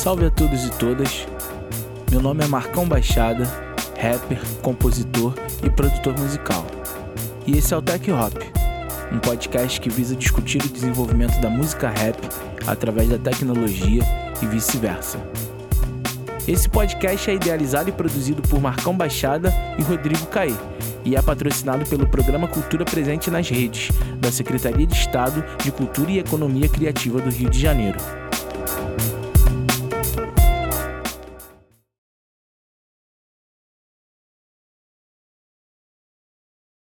Salve a todos e todas. Meu nome é Marcão Baixada, rapper, compositor e produtor musical. E esse é o Tech Hop, um podcast que visa discutir o desenvolvimento da música rap através da tecnologia e vice-versa. Esse podcast é idealizado e produzido por Marcão Baixada e Rodrigo Caê e é patrocinado pelo Programa Cultura Presente nas Redes, da Secretaria de Estado de Cultura e Economia Criativa do Rio de Janeiro.